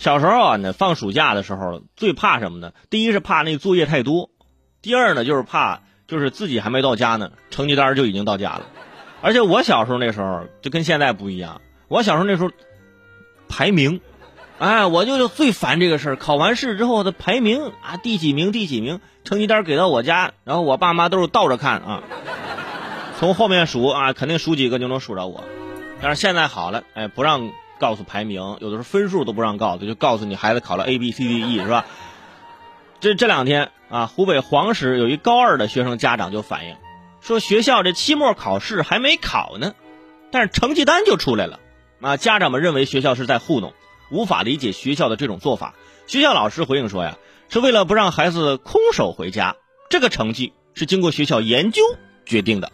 小时候啊，那放暑假的时候最怕什么呢？第一是怕那作业太多，第二呢就是怕就是自己还没到家呢，成绩单就已经到家了。而且我小时候那时候就跟现在不一样，我小时候那时候排名，哎，我就最烦这个事儿。考完试之后的排名啊，第几名第几名，成绩单给到我家，然后我爸妈都是倒着看啊，从后面数啊，肯定数几个就能数着我。但是现在好了，哎，不让。告诉排名，有的时候分数都不让告诉，就告诉你孩子考了 A B C D E 是吧？这这两天啊，湖北黄石有一高二的学生家长就反映，说学校这期末考试还没考呢，但是成绩单就出来了。啊，家长们认为学校是在糊弄，无法理解学校的这种做法。学校老师回应说呀，是为了不让孩子空手回家，这个成绩是经过学校研究决定的。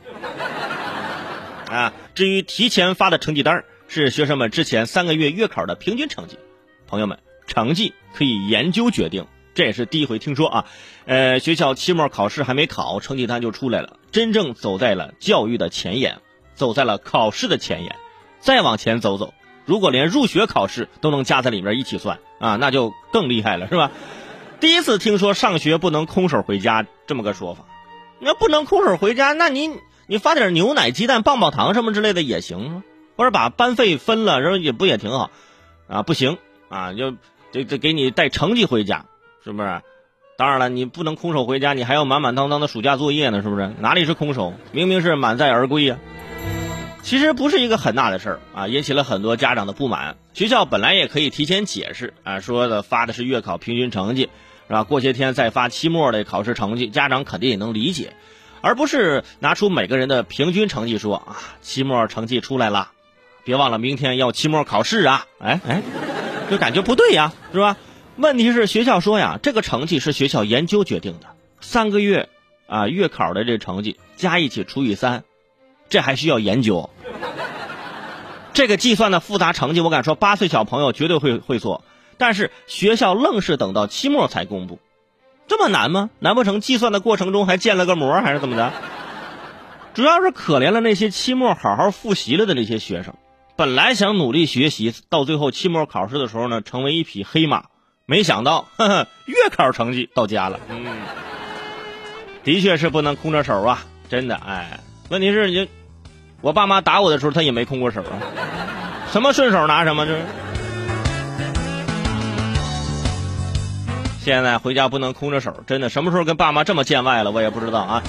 啊，至于提前发的成绩单是学生们之前三个月月考的平均成绩，朋友们，成绩可以研究决定，这也是第一回听说啊。呃，学校期末考试还没考，成绩单就出来了，真正走在了教育的前沿，走在了考试的前沿。再往前走走，如果连入学考试都能加在里面一起算啊，那就更厉害了，是吧？第一次听说上学不能空手回家这么个说法，那不能空手回家，那你你发点牛奶、鸡蛋、棒棒糖什么之类的也行啊。或者把班费分了，然后也不也挺好，啊，不行啊，就得得给你带成绩回家，是不是？当然了，你不能空手回家，你还要满满当当的暑假作业呢，是不是？哪里是空手，明明是满载而归呀。其实不是一个很大的事儿啊，引起了很多家长的不满。学校本来也可以提前解释啊，说的发的是月考平均成绩，是吧？过些天再发期末的考试成绩，家长肯定也能理解，而不是拿出每个人的平均成绩说啊，期末成绩出来了。别忘了明天要期末考试啊！哎哎，就感觉不对呀，是吧？问题是学校说呀，这个成绩是学校研究决定的，三个月啊月考的这成绩加一起除以三，这还需要研究。这个计算的复杂成绩，我敢说八岁小朋友绝对会会做，但是学校愣是等到期末才公布，这么难吗？难不成计算的过程中还建了个模，还是怎么的？主要是可怜了那些期末好好复习了的那些学生。本来想努力学习，到最后期末考试的时候呢，成为一匹黑马。没想到，呵呵，月考成绩到家了。嗯，的确是不能空着手啊，真的。哎，问题是你，我爸妈打我的时候，他也没空过手啊。什么顺手拿什么，就是。现在回家不能空着手，真的，什么时候跟爸妈这么见外了，我也不知道啊。